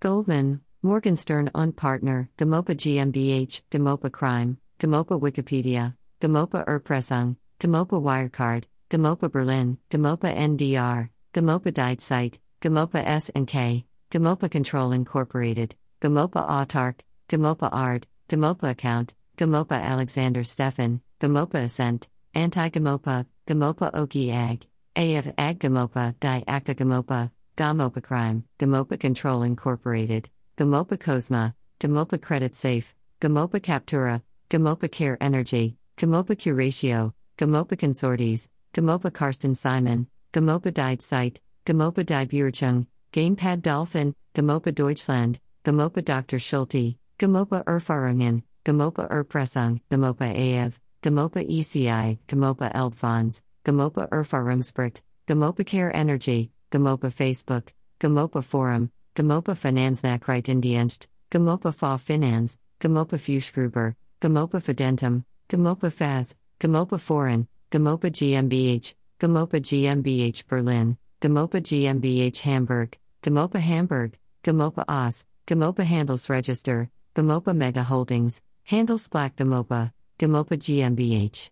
Goldman, Morgenstern und Partner, GoMoPa GmbH, GoMoPa Crime, GoMoPa Wikipedia, GoMoPa Erpressung, GoMoPa Wirecard, GoMoPa Berlin, GoMoPa NDR, GoMoPa Died Site, GoMoPa S&K, GoMoPa Control Incorporated, GoMoPa Autark, GoMoPa Ard, GoMoPa Account, GoMoPa Alexander Stefan, GoMoPa Ascent, Anti-GoMoPa, GoMoPa Oki Ag, AF Ag GoMoPa, Di Acta GoMoPa, GoMoPa Crime, GoMoPa Control Incorporated, GoMoPa Cosma, GoMoPa Credit Safe, GoMoPa Captura, GoMoPa Care Energy, GoMoPa Curatio, GoMoPa Consortes, GoMoPa Karsten Simon, GoMoPa Died Site, GoMoPa Die Burchung, Gamepad Dolphin, GoMoPa Deutschland, GoMoPa Dr. Schulte, GoMoPa Erfahrungen, GoMoPa Erpressung, GoMoPa AF, GoMoPa ECI, GoMoPa Elbfonds, GoMoPa Erfahrungsbericht, GoMoPa Care Energy, GoMoPa Facebook, GoMoPa Forum, GoMoPa Finanznachrichtendienst, GoMoPa Fa Finanz, GoMoPa Fuschgruber, GoMoPa Fidentum, GoMoPa Faz, GoMoPa Foreign, GoMoPa GmbH, GoMoPa GmbH Berlin, GoMoPa GmbH Hamburg, GoMoPa Hamburg, GoMoPa Oz, GoMoPa Handelsregister, GoMoPa Mega Holdings, Handelsblatt GoMoPa, GoMoPa GmbH.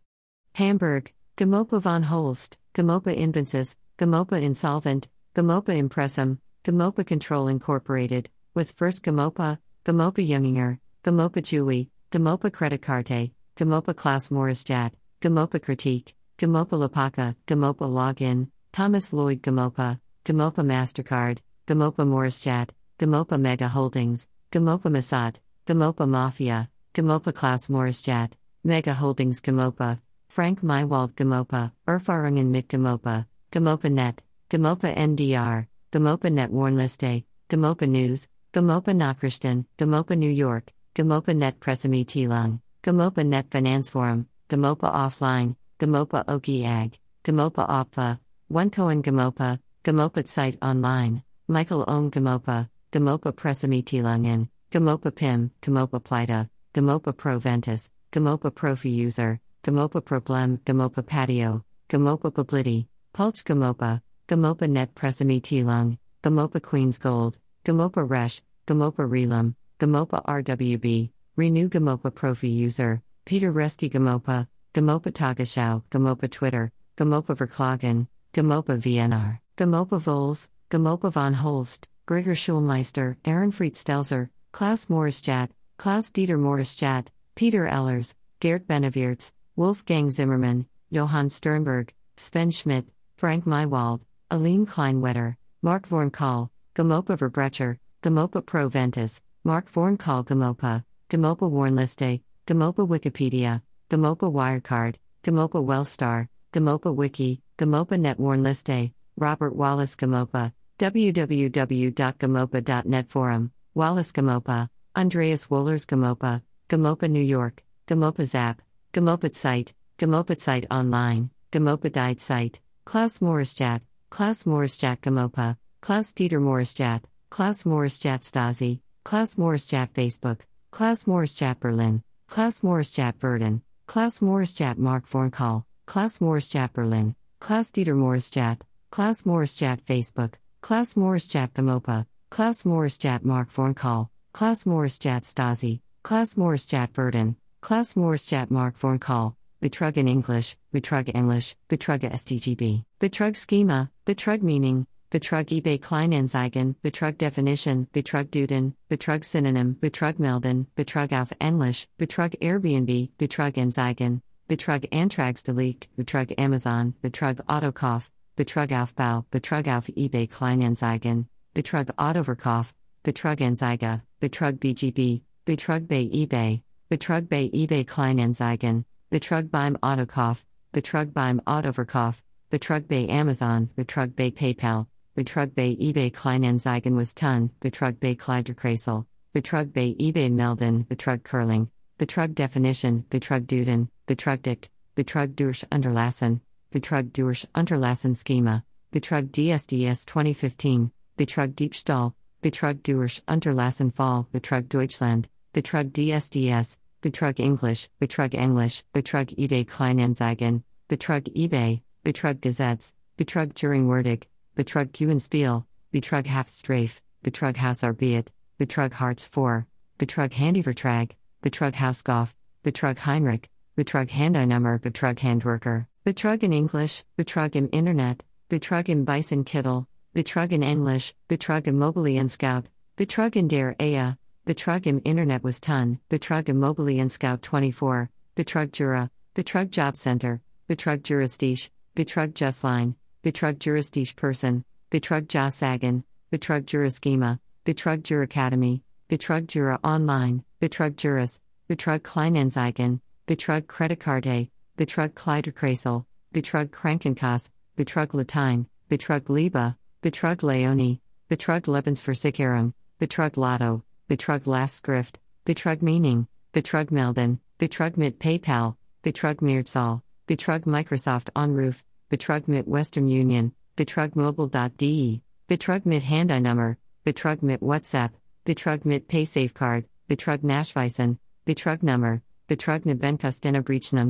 Hamburg, GoMoPa von Holst, GoMoPa Invensis, GoMoPa Insolvent, GoMoPa Impressum, GoMoPa Control Incorporated, was first GoMoPa, GoMoPa Junginger, GoMoPa Chewy, GoMoPa Creditcarte, GoMoPa Klaus Maurischat, GoMoPa Critique, GoMoPa Lapaka, GoMoPa Login, Thomas Lloyd GoMoPa, GoMoPa MasterCard, GoMoPa Maurischat, GoMoPa Mega Holdings, GoMoPa Masat, GoMoPa Mafia, GoMoPa Klaus Maurischat, Mega Holdings GoMoPa, Frank Mywald GoMoPa, Erfahrungen mit GoMoPa, GoMoPa Net, GoMoPa NDR, GoMoPa Net Warnliste, GoMoPa News, GoMoPa Nachrichten, GoMoPa New York, GoMoPa Net Pressemitteilung, GoMoPa Net Finanzforum, GoMoPa Offline, GoMoPa Oki Ag, GoMoPa Opfa, Onecoin GoMoPa, GoMoPa Site Online, Michael Ohm GoMoPa, GoMoPa Pressemitteilungen, GoMoPa PIM, GoMoPa Plita, GoMoPa Proventus, GoMoPa Profi User, GoMoPa Problem, GoMoPa Patio, GoMoPa Publity, Pulch GoMoPa, GoMoPa Net Pressemitteilung, GoMoPa Queen's Gold, GoMoPa Resh, GoMoPa Relum, GoMoPa RWB, Renew GoMoPa Profi User, Peter Reski GoMoPa, GoMoPa Tagesschau, GoMoPa Twitter, GoMoPa Verklagen, GoMoPa VNR, GoMoPa Vols, GoMoPa von Holst, Gregor Schulmeister, Ehrenfried Stelzer, Klaus Maurischat, Klaus Dieter Maurischat, Peter Ellers, Gert Beneviertz, Wolfgang Zimmermann, Johann Sternberg, Sven Schmidt, Frank Mywald, Aline Kleinwetter, Mark Vornkahl, GoMoPa Verbrecher, GoMoPa Proventus, Mark Vornkahl GoMoPa, GoMoPa Warnliste, GoMoPa Wikipedia, GoMoPa Wirecard, GoMoPa Wellstar, GoMoPa Wiki, GoMoPa Net Warnliste, Robert Wallace GoMoPa, www.gamopa.net Forum, Wallace GoMoPa, Andreas Wohlers GoMoPa, GoMoPa New York, GoMoPa Zap, GoMoPa Site, GoMoPa Site Online, GoMoPa Died Site, Klaus Maurischat, Klaus Maurischat GoMoPa, Klaus Dieter Maurischat, Klaus Maurischat Stasi, Klaus Maurischat Facebook, Klaus Maurischat Berlin, Klaus Maurischat Verden, Klaus Maurischat Mark Vornkahl, Klaus Maurischat Berlin, Klaus Dieter Maurischat, Klaus Maurischat Facebook, Klaus Maurischat GoMoPa, Klaus Maurischat Mark Vornkahl, Klaus Maurischat Stasi, Klaus Maurischat Verden, Klaus Maurischat Mark Vornkahl, Betrug in English, Betrug English, Betrug STGB, Betrug Schema, Betrug Meaning, Betrug eBay Kleinanzeigen, Betrug Definition, Betrug Duden, Betrug Synonym, Betrug Melden, Betrug auf Englisch, Betrug Airbnb, Betrug Anzeigen, Betrug Antragsdelik, Betrug Amazon, Betrug Autokauf, Betrug Aufbau, Betrug auf eBay Kleinanzeigen, Betrug Autoverkauf, Betrug Anzeige, Betrug BGB, Betrug bei eBay, Betrug bei eBay Kleinanzeigen, Betrug beim Autokauf, Betrug beim Autoverkauf, Betrug bei Amazon, Betrug bei PayPal, Betrug bei eBay Kleinanzeigen was Ton, Betrug bei Kleiderkreisel, Betrug bei eBay Melden, Betrug Curling, Betrug Definition, Betrug Duden, Betrugdict, Betrug durch Unterlassen, Betrug durch Unterlassen Schema, Betrug DSDS 2015, Betrug Diebstahl, Betrug durch Unterlassen Fall, Betrug Deutschland, Betrug DSDS, Betrug English, Betrug English, Betrug eBay Kleinanzeigen, Betrug eBay, Betrug Gesetz, Betrug Turingwerdig, Betrug Kuenspiel, Betrug Haftstrafe, Betrug Hausarbeit, Betrug Hartz 4, Betrug Handyvertrag, Betrug Hausgolf, Betrug Heinrich, Betrug Handeinummer, Betrug Handwerker, Betrug in English, Betrug im Internet, Betrug im Bison Kittel, Betrug in English, Betrug im Scout, Betrug in der Ehe, Betrug im Internet was Ton, Betrug im Scout 24, Betrug Jura, Betrug Job Center, Betrug Juristisch, Betrug Justline, Betrug Juristisch Person, Betrug Jossagen, Betrug Juraschema, Betrug Juracademy, Betrug Jura Online, Betrug Juris, Betrug Kleinanzeigen, Betrug Kreditkarte, Betrug Kleiderkreisel, Betrug Krankenkasse, Betrug Latein, Betrug Liebe, Betrug Leonie, Betrug Lebensversicherung, Betrug Lotto, Betrug Lastschrift, Betrug Meaning, Betrug Melden, Betrug mit PayPal, Betrug Mehrzahl, Betrug Microsoft Onroof, Betrug mit Western Union, Betrug Mobile.de, Betrug mit Handynummer, Betrug mit WhatsApp, Betrug mit PaySafeCard, Betrug Nachweisen, Betrug Nummer, Betrug Nebenkostena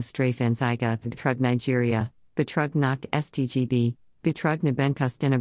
Strafenzeige, Betrug Nigeria, Betrug nach STGB, Betrug Nebenkostena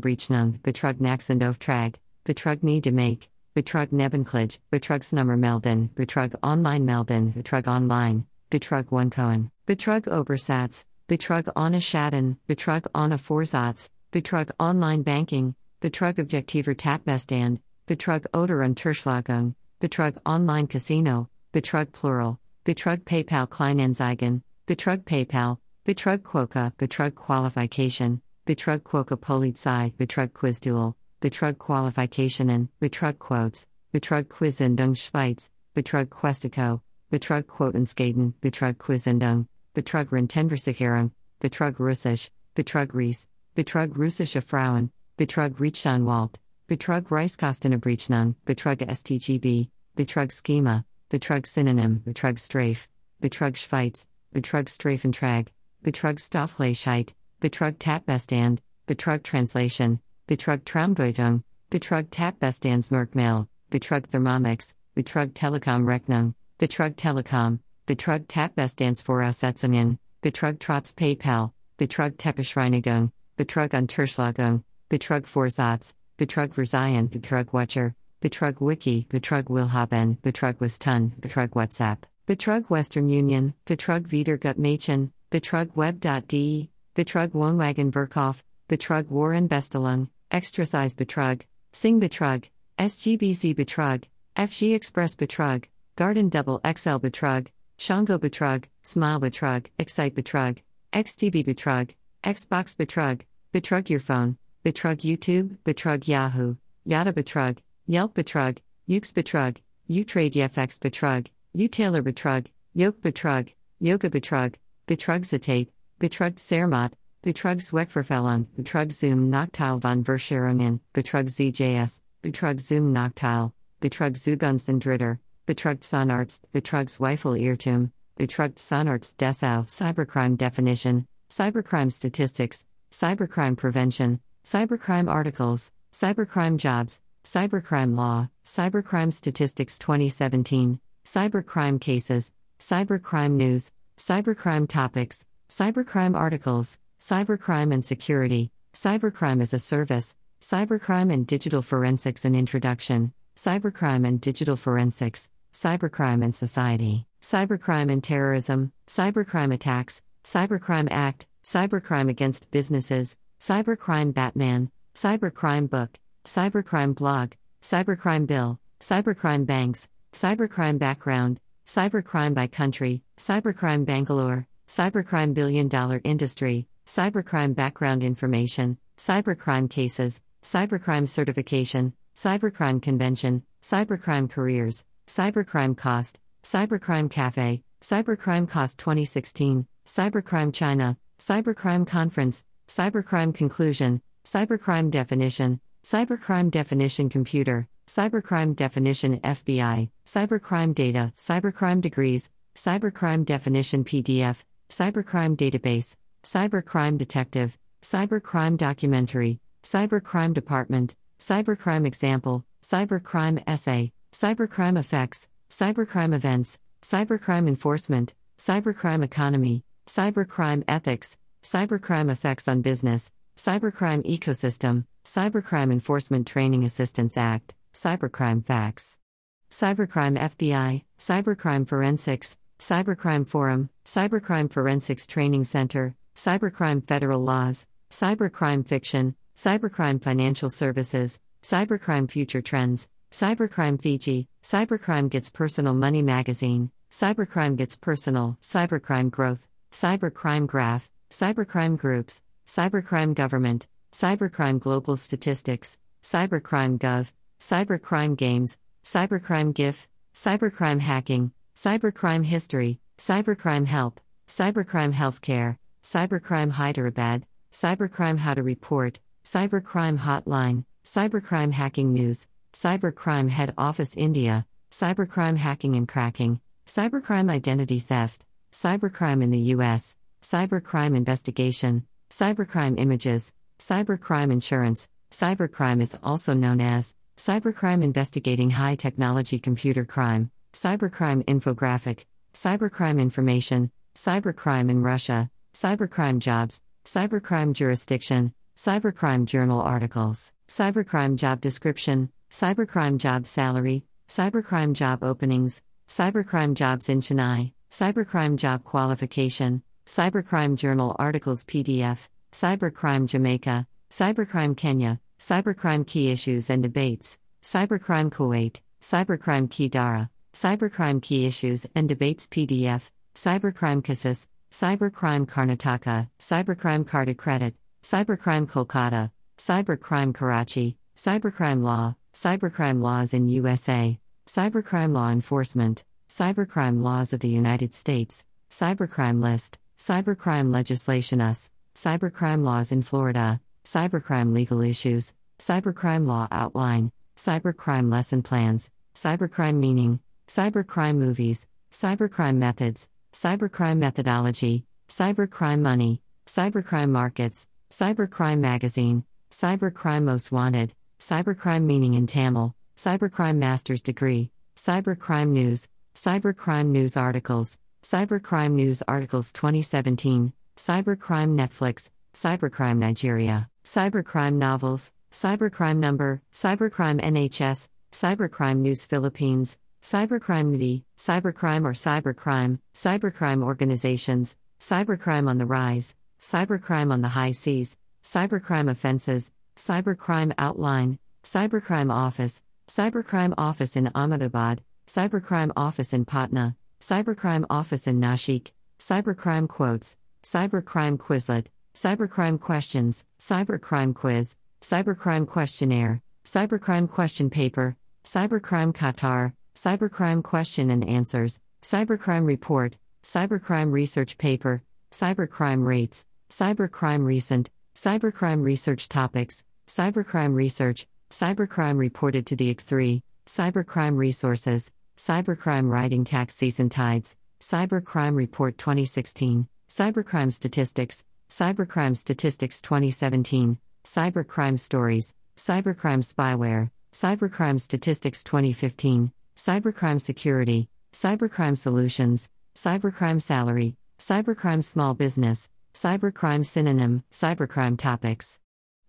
Betrug Naxendoftrag, Betrug nie de make, Betrug Nebenklage, Betrugsnummer melden, Betrug online melden, Betrug online, Betrug one Cohen, Betrug Obersatz, Betrug ohne Schaden, Betrug ohne Vorsatz, Betrug online banking, Betrug objektiver Tatbestand, Betrug oder Unterschlagung, Betrug online casino, Betrug plural, Betrug PayPal Kleinanzeigen, Betrug PayPal, Betrug Quoka, Betrug Qualification, Betrug Quoka Polizei, Betrug Quizduel, Betrug Qualifikationen, Betrug Quotes, Betrug Quizendung Schweiz, Betrug Questico, Betrug Quotenskaden, Betrug Quizendung, Betrug Rentenversicherung, Betrug Russisch, Betrug Ries, Betrug Russische Frauen, Betrug Rechtsanwalt, Betrug Reichskostenabrechnung, Betrug STGB, Betrug Schema, Betrug Synonym, Betrug Strafe, Betrug Schweiz, Betrug Strafentrag, Betrug Stoffleischheit, Betrug Tatbestand, Betrug Translation, Betrug Traumdeutung, Betrug Tatbestandsmerkmal, Betrug Thermomix, Betrug Telekom Rechnung, Betrug Telekom, Betrug Tatbestandsvoraussetzungen, Betrug Trotz PayPal, Betrug Teppichreinigung, Betrug Unterschlagung, Betrug Vorsatz, Betrug Verzeihen, Betrug Watcher, Betrug Wiki, Betrug Willhaben, Betrug Westun, Betrug WhatsApp, Betrug Western Union, Betrug Wiedergutmachen, Betrug Web.de, Betrug Wohnwagen Betrug Warren Bestelung, Extrasize Betrug, Sing Betrug, SGBZ Betrug, FG Express Betrug, Garden Double XL Betrug, Shango Betrug, Smile Betrug, Excite Betrug, XTB Betrug, Xbox Betrug, Betrug Your Phone, Betrug YouTube, Betrug Yahoo, Yada Betrug, Yelp Betrug, Ukes Betrug, Utrade Yefx Betrug, Utaylor Betrug, Yoke Betrug, Yoga Betrug, Betrug Zitate, Betrug Zermatt, Betrug Zweckverfällung, Betrug Zoom Nachteil von Verscherungen, Betrug ZJS, Betrug Zoom Nachteil, Betrug Zugunsten Betrug Sonarzt, Betrug Zweifel Irrtum, Betrug Sonarzt Dessau, Cybercrime Definition, Cybercrime Statistics, Cybercrime Prevention, Cybercrime Articles, Cybercrime Jobs, Cybercrime Law, Cybercrime Statistics 2017, Cybercrime Cases, Cybercrime News, Cybercrime Topics, Cybercrime Articles, Cybercrime and Security, Cybercrime as a Service, Cybercrime and Digital Forensics and Introduction, Cybercrime and Digital Forensics, Cybercrime and Society, Cybercrime and Terrorism, Cybercrime Attacks, Cybercrime Act, Cybercrime Against Businesses, Cybercrime Batman, Cybercrime Book, Cybercrime Blog, Cybercrime Bill, Cybercrime Banks, Cybercrime Background, Cybercrime by Country, Cybercrime Bangalore, Cybercrime Billion Dollar Industry, Cybercrime Background Information, Cybercrime Cases, Cybercrime Certification, Cybercrime Convention, Cybercrime Careers, Cybercrime Cost, Cybercrime Cafe, Cybercrime Cost 2016, Cybercrime China, Cybercrime Conference, Cybercrime Conclusion, Cybercrime Definition, Cybercrime Definition Computer, Cybercrime Definition FBI, Cybercrime Data, Cybercrime Degrees, Cybercrime Definition PDF, Cybercrime Database, Cybercrime Detective, Cybercrime Documentary, Cybercrime Department, Cybercrime Example, Cybercrime Essay, Cybercrime Effects, Cybercrime Events, Cybercrime Enforcement, Cybercrime Economy, Cybercrime Ethics, Cybercrime Effects on Business, Cybercrime Ecosystem, Cybercrime Enforcement Training Assistance Act, Cybercrime Facts. Cybercrime FBI, Cybercrime Forensics, Cybercrime Forum, Cybercrime Forensics Training Center, Cybercrime Federal Laws, Cybercrime Fiction, Cybercrime Financial Services, Cybercrime Future Trends, Cybercrime Fiji, Cybercrime Gets Personal Money Magazine, Cybercrime Gets Personal, Cybercrime Growth, Cybercrime Graph, Cybercrime Groups, Cybercrime Government, Cybercrime Global Statistics, Cybercrime Gov, Cybercrime Games, Cybercrime GIF, Cybercrime Hacking, Cybercrime History, Cybercrime Help, Cybercrime Healthcare, Cybercrime Hyderabad, Cybercrime How to Report, Cybercrime Hotline, Cybercrime Hacking News, Cybercrime Head Office India, Cybercrime Hacking and Cracking, Cybercrime Identity Theft, Cybercrime in the US, Cybercrime Investigation, Cybercrime Images, Cybercrime Insurance, Cybercrime is also known as Cybercrime Investigating High Technology Computer Crime, Cybercrime Infographic, Cybercrime Information, Cybercrime in Russia, Cybercrime Jobs, Cybercrime Jurisdiction, Cybercrime Journal Articles, Cybercrime Job Description, Cybercrime Job Salary, Cybercrime Job Openings, Cybercrime Jobs in Chennai, Cybercrime Job Qualification, Cybercrime Journal Articles PDF, Cybercrime Jamaica, Cybercrime Kenya, Cybercrime Key Issues and Debates, Cybercrime Kuwait, Cybercrime Key Dara, Cybercrime Key Issues and Debates PDF, Cybercrime Cassis, Cybercrime Karnataka, Cybercrime Carded Credit, Cybercrime Kolkata, Cybercrime Karachi, Cybercrime Law, Cybercrime Laws in USA, Cybercrime Law Enforcement, Cybercrime Laws of the United States, Cybercrime List, Cybercrime Legislation US, Cybercrime Laws in Florida, Cybercrime Legal Issues, Cybercrime Law Outline, Cybercrime Lesson Plans, Cybercrime Meaning, Cybercrime Movies, Cybercrime Methods, Cybercrime Methodology, Cybercrime Money, Cybercrime Markets, Cybercrime Magazine, Cybercrime Most Wanted, Cybercrime Meaning in Tamil, Cybercrime Master's Degree, Cybercrime News, Cybercrime News Articles, Cybercrime News Articles 2017, Cybercrime Netflix, Cybercrime Nigeria, Cybercrime Novels, Cybercrime Number, Cybercrime NHS, Cybercrime News Philippines, Cybercrime Cybercrime or Cybercrime, Cybercrime Organizations, Cybercrime on the Rise, Cybercrime on the High Seas, Cybercrime Offenses, Cybercrime Outline, Cybercrime Office, Cybercrime Office in Ahmedabad, Cybercrime Office in Patna, Cybercrime Office in Nashik, Cybercrime Quotes, Cybercrime Quizlet, Cybercrime Questions, Cybercrime Quiz, Cybercrime Questionnaire, Cybercrime Question Paper, Cybercrime Qatar, Cybercrime Question and Answers, Cybercrime Report, Cybercrime Research Paper, Cybercrime Rates, Cybercrime Recent, Cybercrime Research Topics, Cybercrime Research, Cybercrime reported to the IC3, Cybercrime Resources, Cybercrime Riding Tax Season Tides, Cybercrime Report 2016, Cybercrime Statistics, Cybercrime Statistics 2017, Cybercrime Stories, Cybercrime Spyware, Cybercrime Statistics 2015, Cybercrime Security, Cybercrime Solutions, Cybercrime Salary, Cybercrime Small Business, Cybercrime Synonym, Cybercrime Topics,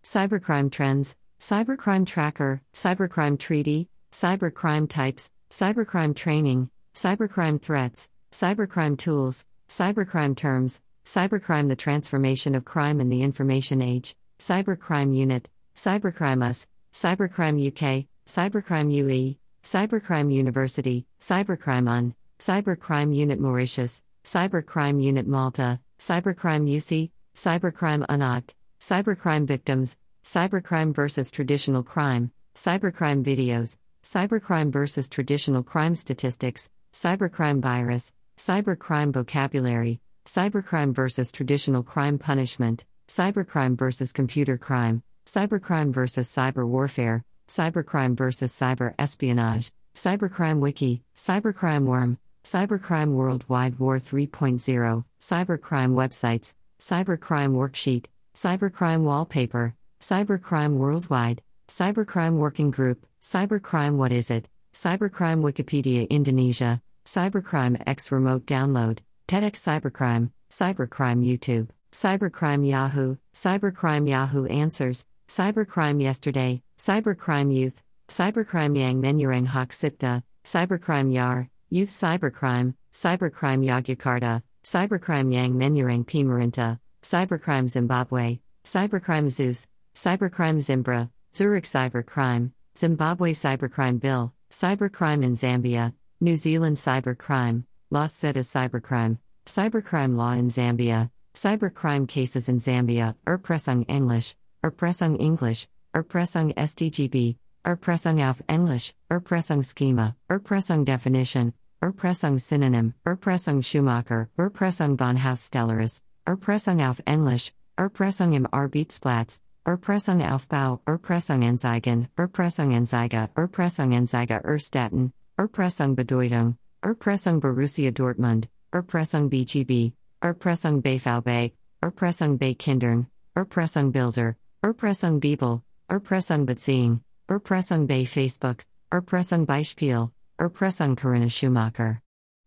Cybercrime Trends, Cybercrime Tracker, Cybercrime Treaty, Cybercrime Types, Cybercrime Training, Cybercrime Threats, Cybercrime Tools, Cybercrime Terms, Cybercrime The Transformation of Crime in the Information Age, Cybercrime Unit, Cybercrime US, Cybercrime UK, Cybercrime UE, Cybercrime University, Cybercrime UN, Cybercrime Unit Mauritius, Cybercrime Unit Malta, Cybercrime UC, Cybercrime UNOC, Cybercrime Victims, Cybercrime versus Traditional Crime, Cybercrime Videos, Cybercrime versus Traditional Crime Statistics, Cybercrime Virus, Cybercrime Vocabulary, Cybercrime versus Traditional Crime Punishment, Cybercrime versus Computer Crime, Cybercrime versus Cyber Warfare, Cybercrime versus Cyber Espionage, Cybercrime Wiki, Cybercrime Worm, Cybercrime Worldwide War 3.0, Cybercrime Websites, Cybercrime Worksheet, Cybercrime Wallpaper, Cybercrime Worldwide, Cybercrime Working Group, Cybercrime What Is It, Cybercrime Wikipedia Indonesia, Cybercrime X Remote Download, TEDx Cybercrime, Cybercrime YouTube, Cybercrime Yahoo, Cybercrime Yahoo Answers, Cybercrime Yesterday, Cybercrime Youth, Cybercrime Yang Menurang Hak Sipta, Cybercrime Yar, Youth Cybercrime, Cybercrime Yogyakarta, Cybercrime Yang Menurang Pimarinta, Cybercrime Zimbabwe, Cybercrime Zeus, Cybercrime Zimbra, Zurich Cybercrime, Zimbabwe Cybercrime Bill, Cybercrime in Zambia, New Zealand Cybercrime, Los Zetas Cybercrime, Cybercrime Law in Zambia, Cybercrime Cases in Zambia, Erpressung English, Erpressung English, Erpressung SDGB, Erpressung auf Englisch, Erpressung Schema, Erpressung Definition, Erpressung Synonym, Erpressung Schumacher, Erpressung von Haus Stellaris, Erpressung auf Englisch, Erpressung im Arbeitsplatz, Erpressung Aufbau, Erpressung Enzigen, Erpressung Enziga, Erpressung Enziga Erstatten, Erpressung Bedeutung, Erpressung Borussia Dortmund, Erpressung BGB, Erpressung BVB, Erpressung bei Kindern, Erpressung Bilder, Erpressung Bibel, Erpressung Beziehung, Erpressung bei Facebook, Erpressung Beispiel, Erpressung Corinna Schumacher.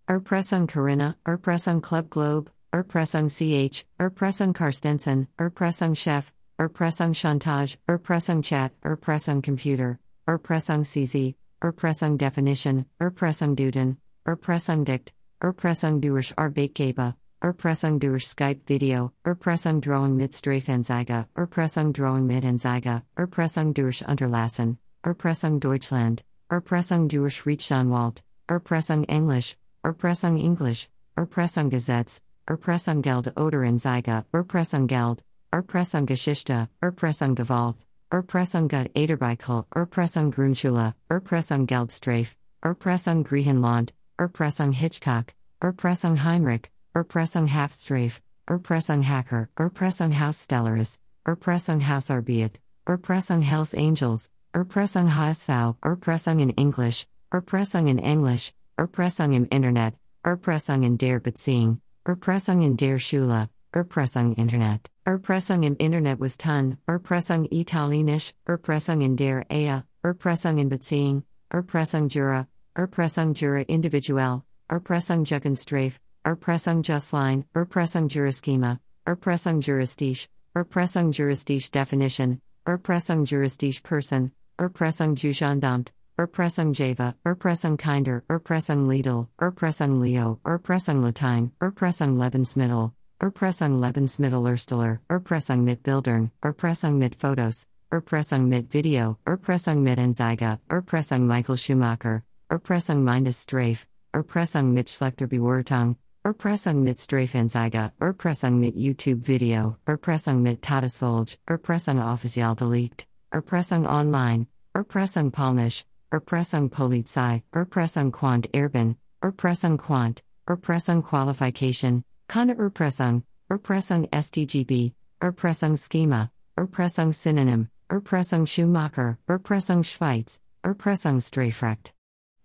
Erpressung Corinna, Erpressung Club Globe, Erpressung CH, Erpressung Karstensen, Erpressung Chef, Erpressung Chantage, Erpressung Chat, Erpressung Computer, Erpressung CZ, Erpressung Definition, Erpressung Duden, Erpressung Dict, Erpressung durch Arbeitgeber, Erpressung durch Skype Video, Erpressung Drohung mit Strafenzeige, Erpressung Drohung mit Anzeige, Erpressung durch Unterlassen, Erpressung Deutschland, Erpressung durch Rechtsanwalt, Erpressung Englisch, Erpressung Englisch, Erpressung Gesetz, Erpressung Geld oder Anzeige, Erpressung Geld, Erpressung Geschichte, Erpressung Gewalt, Erpressung Gut Ederbeikel, Erpressung Grundschule, Erpressung Geldstrafe, Erpressung Griechenland, Erpressung Hitchcock, Erpressung Heinrich, Erpressung Haftstrafe, Erpressung Hacker, Erpressung Hausstellaris, Erpressung Hausarbeit, Erpressung in English, Erpressung in English, Erpressung im Internet, Erpressung in der Beziehung, Erpressung in der Schule, Erpressung Internet, Erpressung im Internet was Ton, Erpressung Italienisch, Erpressung in der Ehe, Erpressung in Beziehung, Erpressung Jura, Erpressung Jura Individuell, Erpressung Jugendstrafe, Erpressung Justline, Erpressung Juraschema, Erpressung Juristisch, Erpressung Juristisch Definition, Erpressung Juristisch Person, Erpressung Jugendamt, Erpressung Java, Erpressung Kinder, Erpressung Lidl, Erpressung Leo, Erpressung Latein, Erpressung Lebensmittel, Erpressung Lebensmittel Ersteller, Erpressung mit Bildern, Erpressung mit Fotos, Erpressung mit Video, Erpressung mit Anzeige, Erpressung Michael Schumacher, Erpressung meines Strafe, Erpressung mit schlechter Bewertung, Erpressung mit Strafenzeige, Erpressung mit YouTube Video, Erpressung mit Todesfolge, Erpressung offiziell delegt, Erpressung online, Erpressung Polnisch, Erpressung Polizei, Erpressung Quant Erben, Erpressung Quant, Erpressung Qualification, Kana Erpressung, Erpressung STGB, Erpressung Schema, Erpressung Synonym, Erpressung Schumacher, Erpressung Schweiz, Erpressung Strafrecht.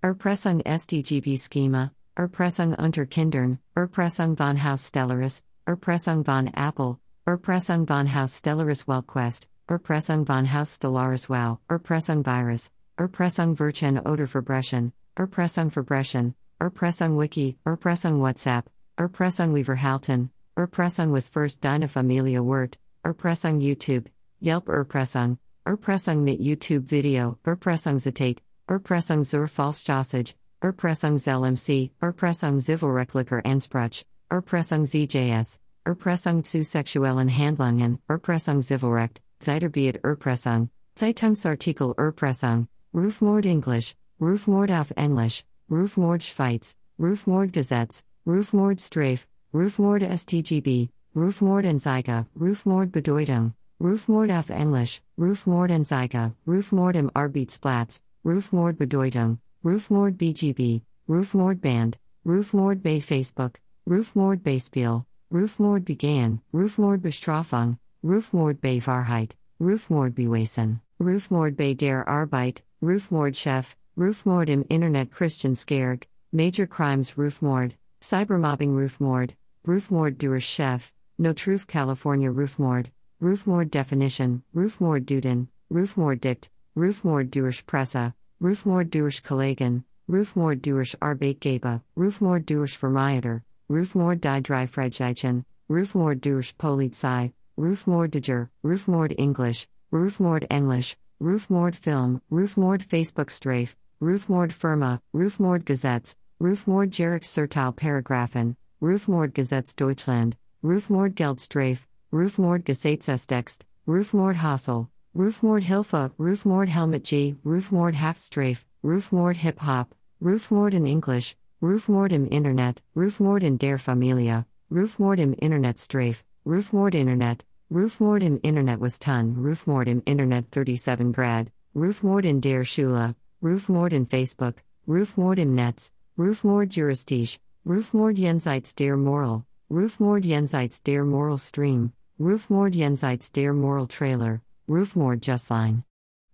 Erpressung STGB Schema, Erpressung unter Kindern, Erpressung von Haus Stellaris, Erpressung von Apple, Erpressung von Haus Stellaris Wellquest, Erpressung von Haus Stellaris Wow, Erpressung Virus, Erpressung Virchen oder Verbrechen, Erpressung Verbrechen, Erpressung Wiki, Erpressung WhatsApp, Erpressung Leverhalten, Erpressung was first deine Familie Wirt, Erpressung YouTube, Yelp Erpressung, Erpressung mit YouTube Video, Erpressung Zitate, Erpressung zur Falschjossage, Erpressung ZLMC, Erpressung Zivilrechtlicher Ansprach, Erpressung ZJS, Erpressung zu sexuellen Handlungen, Erpressung Zivilrecht, Zeitarbeit Erpressung, Zeitungsartikel Erpressung, Rufmord Englisch, Rufmord auf Englisch, Rufmord Schweiz, Rufmord Gesetz, Rufmord Strafe, Rufmord STGB, Rufmord Anzeige, Rufmord Bedeutung, Rufmord auf Englisch, Rufmord Anzeige, Rufmord im Arbeitsplatz, Rufmord Bedeutung, Rufmord BGB, Rufmord Band, Rufmord bei Facebook, Rufmord Beispiel, Rufmord began, Rufmord Bestrafung, Rufmord bei Wahrheit, Rufmord Bewesen, Rufmord bei der Arbeit, Rufmord Chef, Rufmord im Internet Christian Skerg, Major Crimes Rufmord, Cybermobbing Rufmord, Rufmord durch Chef, No Truth California Rufmord, Rufmord Definition, Rufmord Duden, Rufmord Dict, Rufmord durch Presse, Rufmord durch Kollegen, Rufmord durch Arbeitgeber, Rufmord durch Vermieter, Rufmord die drei Freizeichen, Rufmord durch Polizei, Rufmordiger, Rufmord English, Rufmord English, Roofmoord Film, Roofmoord Facebook Strafe, Roofmoord Firma, Roofmoord Gazettes, Roofmoord Jerick Sertal Paragraphen, Roofmoord Gazettes Deutschland, Roofmoord Geldstrafe, Roofmoord Gesetzestext, Roofmoord Hassel, Roofmoord Hilfe, Roofmoord Helmet G, Roofmoord Haftstrafe, Roofmoord Hip Hop, Roofmoord in English, Roofmoord im Internet, Roofmoord in der Familie, Roofmoord im Internet Strafe, Roofmoord Internet, Roofmoord im Internet was Ton, Roofmoord im Internet 37 Grad, Roofmoord in der Schule, Roofmoord in Facebook, Roofmoord im Netz, Roofmoord Juristisch, Roofmoord Jenseits der Moral, Roofmoord Jenseits der Moral Stream, Roofmoord Jenseits der Moral Trailer, Roofmoord Justline.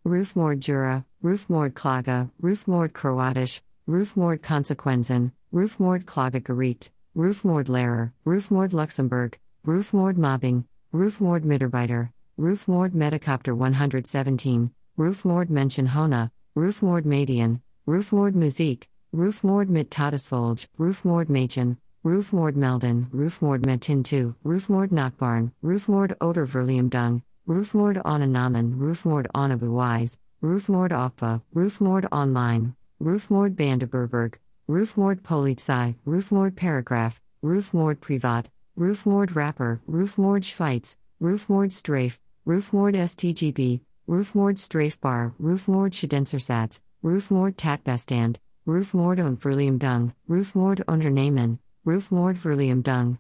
Roofmoord Jura, Roofmoord Klaga, Roofmoord Kroatisch, Roofmoord Konsequenzen, Roofmoord Klaga Gericht, Roofmoord Lehrer, Roofmoord Luxembourg, Roofmoord Mobbing, Roofmoord Mitarbeiter, Roofmoord Metacopter 117, Roofmoord Menschen Hona, Roofmoord Median, Roofmoord Muziek, Roofmoord mit Todesfolge, Roofmoord Machen, Roofmoord Melden, Roofmoord Metin 2, Roofmoord Nachbarn, Roofmoord Oder Verliumdung, Roofmoord Onanamen, Roofmoord Onabuwise, Roofmoord Opfa, Roofmoord Online, Roofmoord Bandeberberg, Roofmoord Polizei, Roofmoord Paragraph, Roofmoord Privat, Roofmoord Rapper, Roofmoord Schweiz, Roofmoord Strafe, Roofmoord STGB, Roofmoord Strafbar, Roofmoord Schadensersatz, Roofmoord Tatbestand, Roofmoord und Verliumdung, Roofmoord Unternehmen, Roofmoord Verliumdung,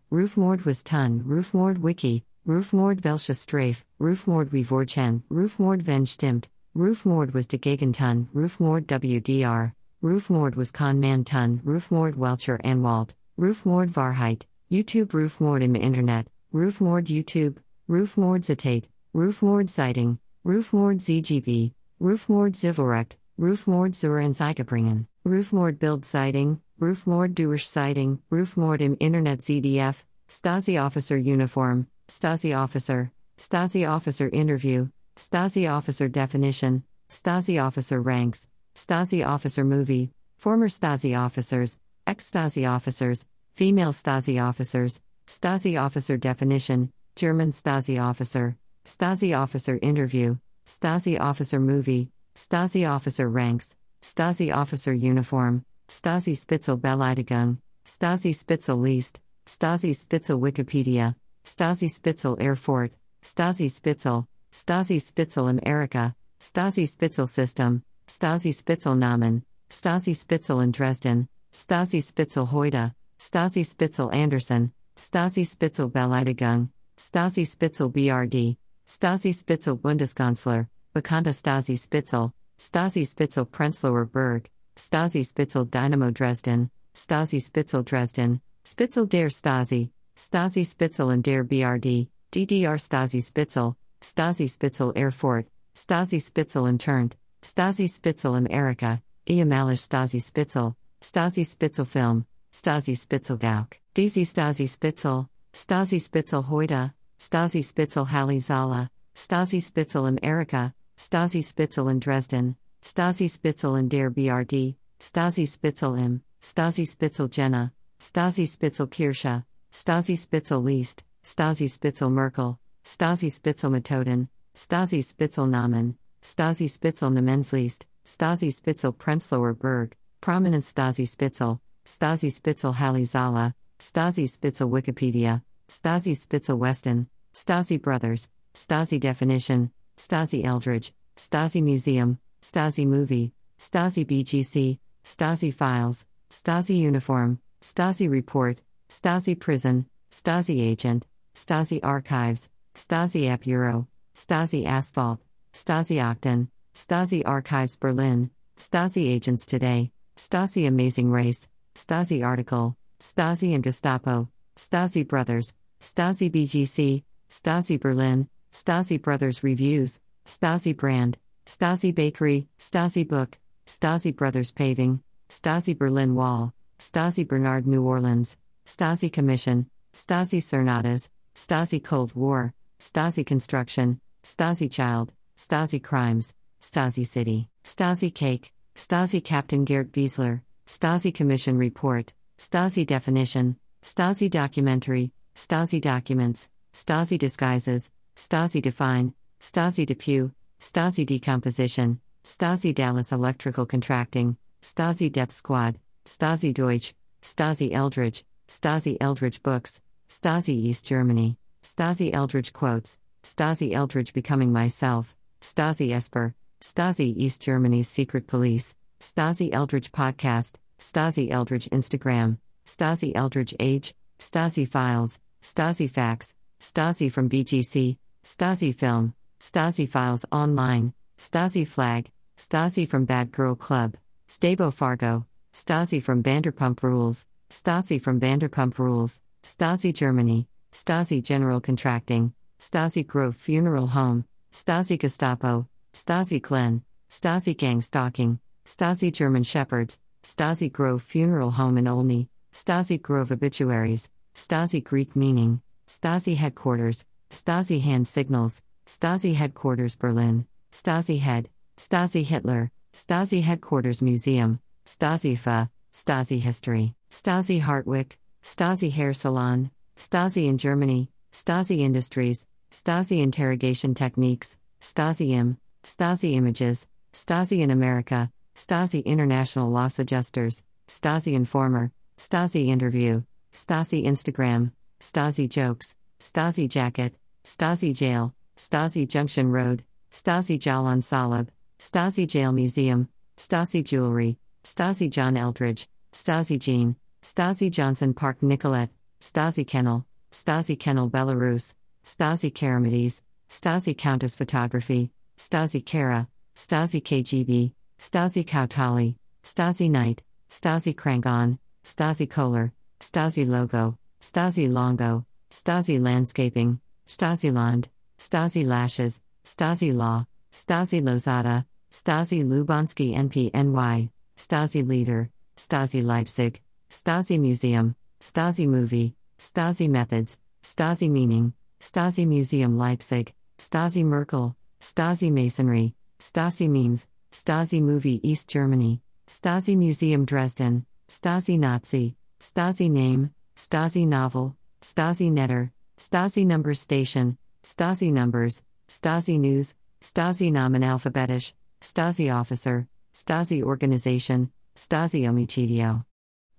was Ton, Roofmoord Wiki, Roofmoord Welsche Strafe, Roofmoord Wivorchen, Roofmoord Ven Stimmt, Roofmoord was de Gegenton, Roofmoord WDR, Roofmoord was Con Man Ton, Roofmoord Welcher Anwalt, Roofmoord Varheit, YouTube Roofmoord im Internet, Roofmoord YouTube, Roofmoord Zitate, Roofmoord Sighting, Roofmoord ZGB, Roofmoord Zivilrecht, Roofmoord zur Anzeigebringen, Roofmoord Bild Sighting, Roofmoord Durch Sighting, Roofmoord im Internet ZDF, Stasi Officer Uniform, Stasi Officer, Stasi Officer Interview, Stasi Officer Definition, Stasi Officer Ranks, Stasi Officer Movie, Former Stasi Officers, Ex Stasi Officers, Female Stasi Officers, Stasi Officer Definition, German Stasi Officer, Stasi Officer Interview, Stasi Officer Movie, Stasi Officer Ranks, Stasi Officer Uniform, Stasi Spitzel Beleidigung, Stasi Spitzel List, Stasi Spitzel Wikipedia, Stasi Spitzel Erfurt, Stasi Spitzel, Stasi Spitzel America, Stasi Spitzel System, Stasi Spitzel Namen, Stasi Spitzel in Dresden, Stasi Spitzel Heute, Stasi Spitzel Anderson, Stasi Spitzel Beleidigung, Stasi Spitzel BRD, Stasi Spitzel Bundeskanzler, Bekannte Stasi Spitzel, Stasi Spitzel Prenzlauer Berg, Stasi Spitzel Dynamo Dresden, Stasi Spitzel Dresden, Spitzel der Stasi, Stasi Spitzel and der BRD, DDR Stasi Spitzel, Stasi Spitzel Erfurt, Stasi Spitzel Internt, Stasi Spitzel America, ehemalisch Stasi Spitzel, Stasi Spitzel Film, Stasi Spitzel Gauck, DC Stasi Spitzel, Stasi Spitzel Heute, Stasi Spitzel Halle Zala, Stasi Spitzel America, Stasi Spitzel in Dresden, Stasi Spitzel in der BRD, Stasi Spitzel im, Stasi Spitzel Jena, Stasi Spitzel Kirche, Stasi Spitzel List, Stasi Spitzel Merkel, Stasi Spitzel Methoden, Stasi Spitzel Namen, Stasi Spitzel Namensliest, Stasi Spitzel Prenzlauer Berg, Prominent Stasi Spitzel, Stasi Spitzel Halle Zala, Stasi Spitzel Wikipedia, Stasi Spitzel Weston, Stasi Brothers, Stasi Definition, Stasi Eldridge, Stasi Museum, Stasi Movie, Stasi BGC, Stasi Files, Stasi Uniform, Stasi Report, Stasi Prison, Stasi Agent, Stasi Archives, Stasi App Euro, Stasi Asphalt, Stasi Octon, Stasi Archives Berlin, Stasi Agents Today, Stasi Amazing Race, Stasi Article, Stasi and Gestapo, Stasi Brothers, Stasi BGC, Stasi Berlin, Stasi Brothers Reviews, Stasi Brand, Stasi Bakery, Stasi Book, Stasi Brothers Paving, Stasi Berlin Wall, Stasi Bernard New Orleans, Stasi Commission, Stasi Cernadas, Stasi Cold War, Stasi Construction, Stasi Child, Stasi Crimes, Stasi City, Stasi Cake, Stasi Captain Gerd Wiesler, Stasi Commission Report, Stasi Definition, Stasi Documentary, Stasi Documents, Stasi Disguises, Stasi Define, Stasi Depew, Stasi decomposition, Stasi Dallas electrical contracting, Stasi death squad, Stasi Deutsch, Stasi Eldridge, Stasi Eldridge books, Stasi East Germany, Stasi Eldridge quotes, Stasi Eldridge becoming myself, Stasi Esper, Stasi East Germany's secret police, Stasi Eldridge podcast, Stasi Eldridge Instagram, Stasi Eldridge age, Stasi files, Stasi facts, Stasi from BGC, Stasi film, Stasi files online, Stasi flag, Stasi from Bad Girl Club, Stabo Fargo, Stasi from Vanderpump Rules, Stasi from Vanderpump Rules, Stasi Germany, Stasi General Contracting, Stasi Grove Funeral Home, Stasi Gestapo, Stasi Glen, Stasi Gang Stalking, Stasi German Shepherds, Stasi Grove Funeral Home in Olney, Stasi Grove Obituaries, Stasi Greek Meaning, Stasi Headquarters, Stasi Hand Signals, Stasi Headquarters Berlin, Stasi Head, Stasi Hitler, Stasi Headquarters Museum, Stasi FA, Stasi History, Stasi Hartwick, Stasi Hair Salon, Stasi in Germany, Stasi Industries, Stasi Interrogation Techniques, Stasi Im, Stasi Images, Stasi in America, Stasi International Loss Adjusters, Stasi Informer, Stasi Interview, Stasi Instagram, Stasi Jokes, Stasi Jacket, Stasi Jail, Stasi Junction Road, Stasi Jalan Salib, Stasi Jail Museum, Stasi Jewelry, Stasi John Eldridge, Stasi Jean, Stasi Johnson Park Nicolette, Stasi Kennel, Stasi Kennel Belarus, Stasi Karamides, Stasi Countess Photography, Stasi Kara, Stasi KGB, Stasi Kautali, Stasi Knight, Stasi Krangon, Stasi Kohler, Stasi Logo, Stasi Longo, Stasi Landscaping, Stasi Land, Stasi Lashes, Stasi Law, Stasi Lozada, Stasi Lubansky NPNY, Stasi Leader, Stasi Leipzig, Stasi Museum, Stasi Movie, Stasi Methods, Stasi Meaning, Stasi Museum Leipzig, Stasi Merkel, Stasi Masonry, Stasi Memes, Stasi Movie East Germany, Stasi Museum Dresden, Stasi Nazi, Stasi Name, Stasi Novel, Stasi Netter, Stasi Number Station, Stasi Numbers, Stasi News, Stasi Namen Alphabetisch, Stasi Officer, Stasi Organization, Stasi Omicidio.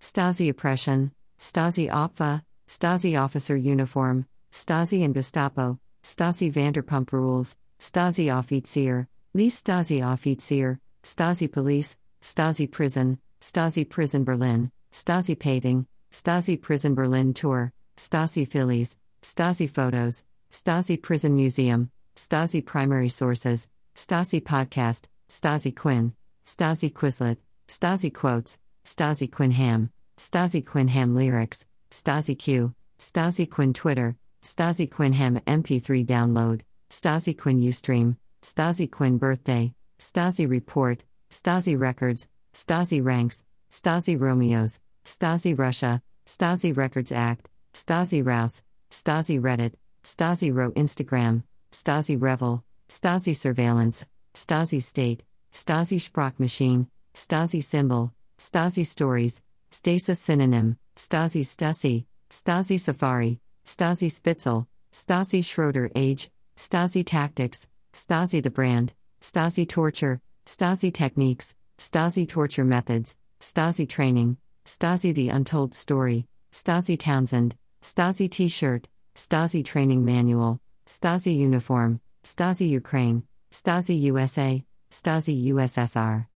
Stasi Oppression, Stasi Opfa, Stasi Officer Uniform, Stasi and Gestapo, Stasi Vanderpump Rules, Stasi Offizier, Lee Stasi Offizier, Stasi Police, Stasi Prison, Stasi Prison Berlin, Stasi Paving, Stasi Prison Berlin Tour, Stasi Phillies, Stasi Photos, Stasi Prison Museum, Stasi Primary Sources, Stasi Podcast, Stasi Quinn, Stasi Quizlet, Stasi Quotes, Stasi Quinham, Stasi Quinham Lyrics, Stasi Q, Stasi Quinn Twitter, Stasi Quinham MP3 download, Stasi Quinn Ustream, Stasi Quinn Birthday, Stasi Report, Stasi Records, Stasi Ranks, Stasi Romeos, Stasi Russia, Stasi Records Act, Stasi Rouse, Stasi Reddit, Stasi Ro Instagram, Stasi Revel, Stasi Surveillance, Stasi State, Stasi Sprachmaschine, Stasi Symbol, Stasi Stories, Stasis Synonym, Stasi Stasi, Stasi Safari, Stasi Spitzel, Stasi Schroeder Age, Stasi Tactics, Stasi the Brand, Stasi Torture, Stasi Techniques, Stasi Torture Methods, Stasi Training, Stasi The Untold Story, Stasi Townsend, Stasi T shirt, Stasi Training Manual, Stasi Uniform, Stasi Ukraine, Stasi USA, Stasi USSR.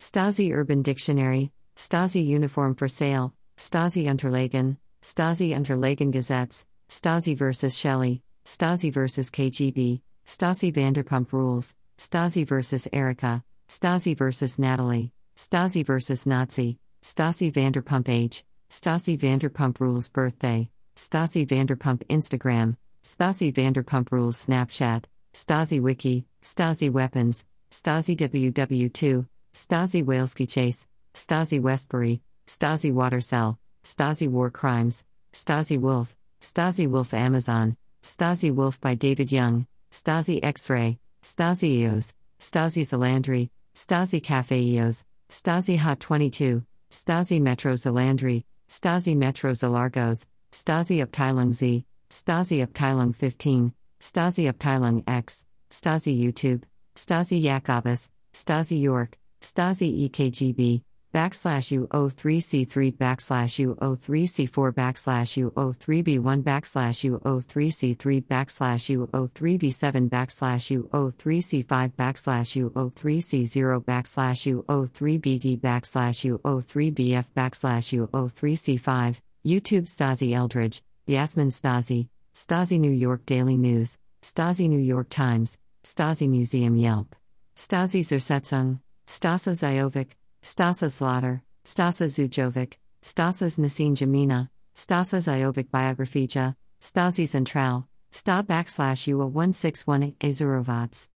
Stasi Urban Dictionary, Stasi Uniform for Sale, Stasi Unterlagen, Stasi Unterlagen Gazettes, Stasi vs. Shelley, Stasi vs. KGB, Stasi Vanderpump Rules, Stasi vs. Erica, Stasi vs. Natalie, Stasi vs. Nazi, Stasi Vanderpump Age, Stasi Vanderpump Rules Birthday, Stasi Vanderpump Instagram, Stasi Vanderpump Rules Snapchat, Stasi Wiki, Stasi Weapons, Stasi WW2, Stasi Waleski Chase, Stasi Westbury, Stasi Watercell, Stasi War Crimes, Stasi Wolf, Stasi Wolf Amazon, Stasi Wolf by David Young, Stasi X Ray, Stasi EOS, Stasi Zalandri, Stasi Cafe EOS, Stasi Hot 22, Stasi Metro Zalandri, Stasi Metro Zalargos, Stasi Abteilung Z, Stasi Abteilung 15, Stasi Abteilung X, Stasi YouTube, Stasi Jacobus, Stasi York, Stasi EKGB, backslash U03C3 backslash U03C4 backslash U03B1 backslash U03C3 backslash U03B7 backslash U03C5 backslash U03C0 backslash U03BD backslash U03BF backslash U03C5, YouTube Stasi Eldridge, Yasmin Stasi, Stasi New York Daily News, Stasi New York Times, Stasi Museum Yelp, Stasi Zersetzung, Stasa Zajovic, Stasa Slaughter, Stasa Zujovic, Stasas Nasin Jamina, Stasa Zajovic Biographija, Stasi Zentral, Sta backslash UA 1618 Azurovats.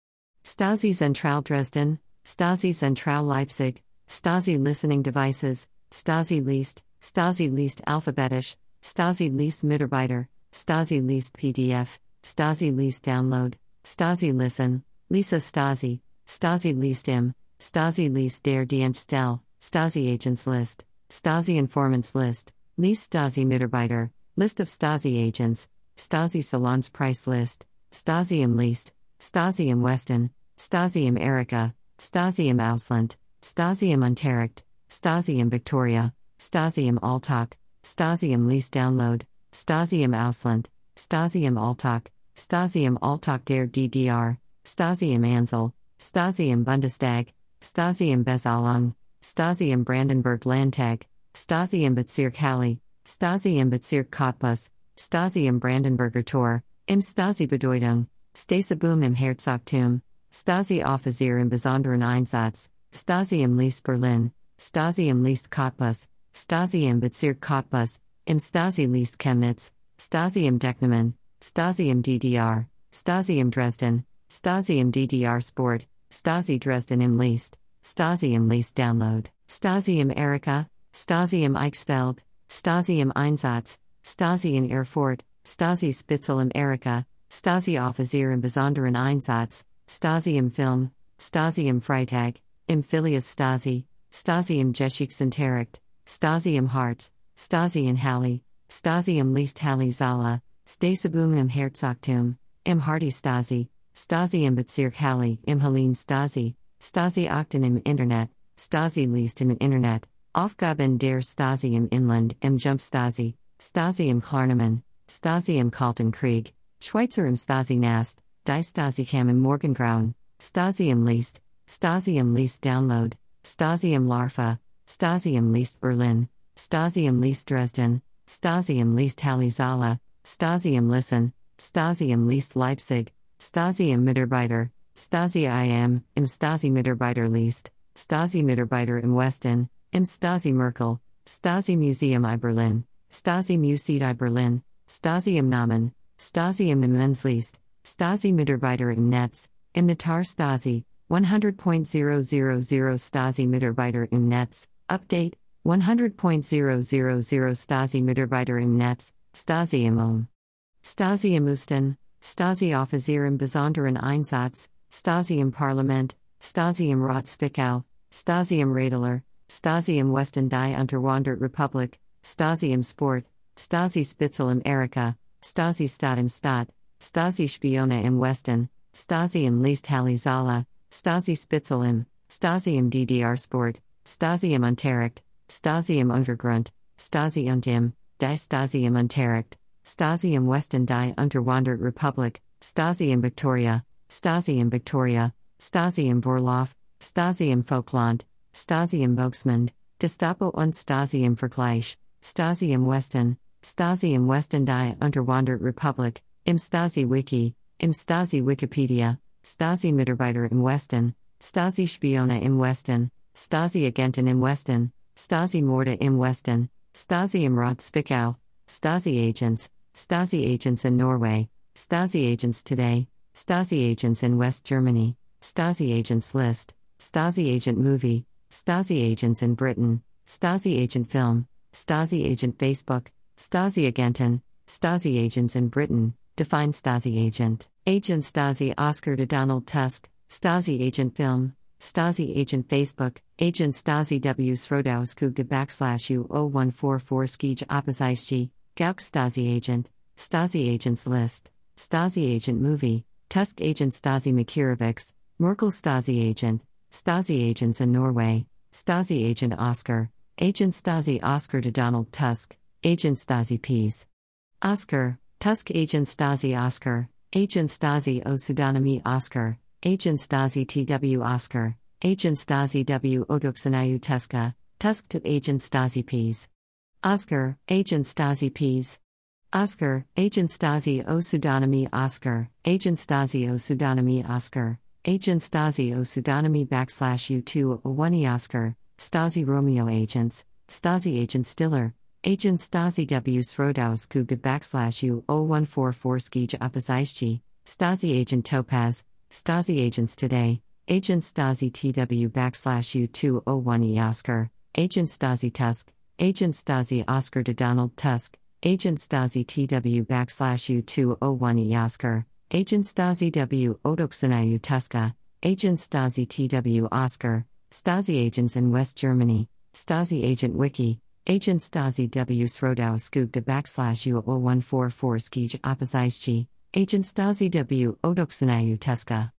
Stasi Zentral Dresden, Stasi Zentral Leipzig, Stasi Listening Devices, Stasi Least, Stasi Least Alphabetisch, Stasi Least Mitarbeiter, Stasi Least PDF, Stasi Least Download, Stasi Listen, Lisa Stasi, Stasi Least Im, Stasi List der Dienststelle, Stasi Agents List, Stasi Informants List, List Stasi Mitarbeiter, List of Stasi Agents, Stasi Salons Price List, Stasi im List, Stasi im Westen, Stasi im Erika, Stasi im Ausland, Stasi im Unterricht, Stasi im Victoria, Stasi im Alltag, Stasi im List Download, Stasi im Ausland, Stasi im Alltag, Stasi im Alltag der DDR, Stasi im Ansel, Stasi im Bundestag, Stasi im Bezalung, Stasi im Brandenburg Landtag, Stasi im Bezirk Halle, Stasi im Bezirk Cottbus, Stasi im Brandenburger Tor, im Stasi Bedeutung, Stasibum im Herzogtum, Stasi Offizier im Besonderen Einsatz, Stasi im Liest Berlin, Stasi im Liest Cottbus, Stasi im Bezirk Cottbus, im Stasi Liest Chemnitz, Stasi im Decknamen, Stasi im DDR, Stasi im Dresden, Stasi im DDR Sport, Stasi Dresden im Least, Stasi im Least Download, Stasi im Erika, Stasi im Eichsfeld, Stasi im Einsatz, Stasi in Erfurt, Stasi Spitzel im Erika, Stasi Offizier im Besonderen Einsatz, Stasi im Film, Stasi im Freitag, im Filius Stasi, Stasi im Geschichtsunterricht, Stasi im Harz, Stasi in Halle, Stasi im Least Halle Saale, Stasibum im Herzogtum, im Hardy Stasi, Stasi im Bezirk Halle, im Helene Stasi, Stasi Achten im Internet, Stasi Least im Internet, Aufgaben der Stasi im Inland, im Jump Stasi, Stasi im Klarnamen, Stasi im Kalten Schweizer im Stasi Nast, Die Stasi Kam im Morgengrauen, Stasi im Least, Stasi im Least Download, Stasi im Larva, Stasi im Least Berlin, Stasi im Least Dresden, Stasi im Least Halle Stasi im Listen, Stasi im Least Leipzig, Stasi im Mitarbeiter, Stasi IM, im Stasi Mitarbeiter List, Stasi Mitarbeiter im Westen, im Stasi Merkel, Stasi Museum I Berlin, Stasi Museet I Berlin, Stasi im Namen, Stasi im Immensliest, Stasi Mitarbeiter im Netz, im Natar Stasi, 100.000 Stasi Mitarbeiter im Netz, Update, 100.000 Stasi Mitarbeiter im Netz, Stasi im Ohm. Stasi im Osten, Stasi Offizier im Besonderen Einsatz, Stasi im Parlament, Stasi im Rat Stasi im Radler, Stasi im Westen die Unterwandert Republik, Stasi im Sport, Stasi Spitzel im Erika, Stasi Stadt im Stadt, Stasi Spione im Westen, Stasi im Least Halle Saale, Stasi Spitzel im, Stasi im DDR Sport, Stasi im Unterricht, Stasi im Untergrund, Stasi und im, die Stasi im Unterricht, Stasi im Westen die Unterwandert Republik, Stasi im Victoria, Stasi im Victoria, Stasi im Vorlauf, Stasi im Folkland, Stasi im Volksmund, Gestapo und Stasi im Vergleich, Stasi im Westen, Stasi im Westen die Unterwandert Republik, im Stasi Wiki, im Stasi Wikipedia, Stasi Mitarbeiter im Westen, Stasi Spione im Westen, Stasi Agenten im Westen, Stasi Morde im Westen, Stasi im Rat Zwickau, Stasi agents, Stasi agents in Norway, Stasi agents today, Stasi agents in West Germany, Stasi agents list, Stasi agent movie, Stasi agents in Britain, Stasi agent film, Stasi agent Facebook, Stasi agenten, Stasi agents in Britain, define Stasi agent, agent Stasi Oscar to Donald Tusk, Stasi agent film, Stasi agent Facebook, agent Stasi W. Srodowskugge backslash U0144 Skij Opposition, Gauck Stasi Agent, Stasi Agents List, Stasi Agent Movie, Tusk Agent Stasi Makirovics, Merkel Stasi agent, Stasi agents in Norway, Stasi agent Oscar, agent Stasi Oscar to Donald Tusk, agent Stasi Peace. Oscar, Tusk agent Stasi Oscar, agent Stasi O pseudonymy Oscar, agent Stasi TW Oscar, agent Stasi W Oduksanayu Tuska, Tusk to agent Stasi Peace. Oscar, agent Stasi Peace. Oscar, agent Stasi O pseudonymy Oscar, agent Stasi O pseudonymy Oscar, agent Stasi O pseudonymy backslash U2 O1 Oscar, Stasi Romeo agents, Stasi agent Stiller, agent Stasi W Srodaus Kuga backslash U 0144 Skij Opposition, Stasi agent Topaz, Stasi agents today, agent Stasi TW backslash U201 Oscar, agent Stasi Tusk, agent Stasi Oscar to Donald Tusk, agent Stasi TW backslash U201 Oscar, agent Stasi W Odoksanayu Tuska, agent Stasi TW Oscar, Stasi agents in West Germany, Stasi agent Wiki, agent Stasi W Srodau Skugda backslash U0144 Skij Opposition, agent Stasi W Odoksanayu Tuska.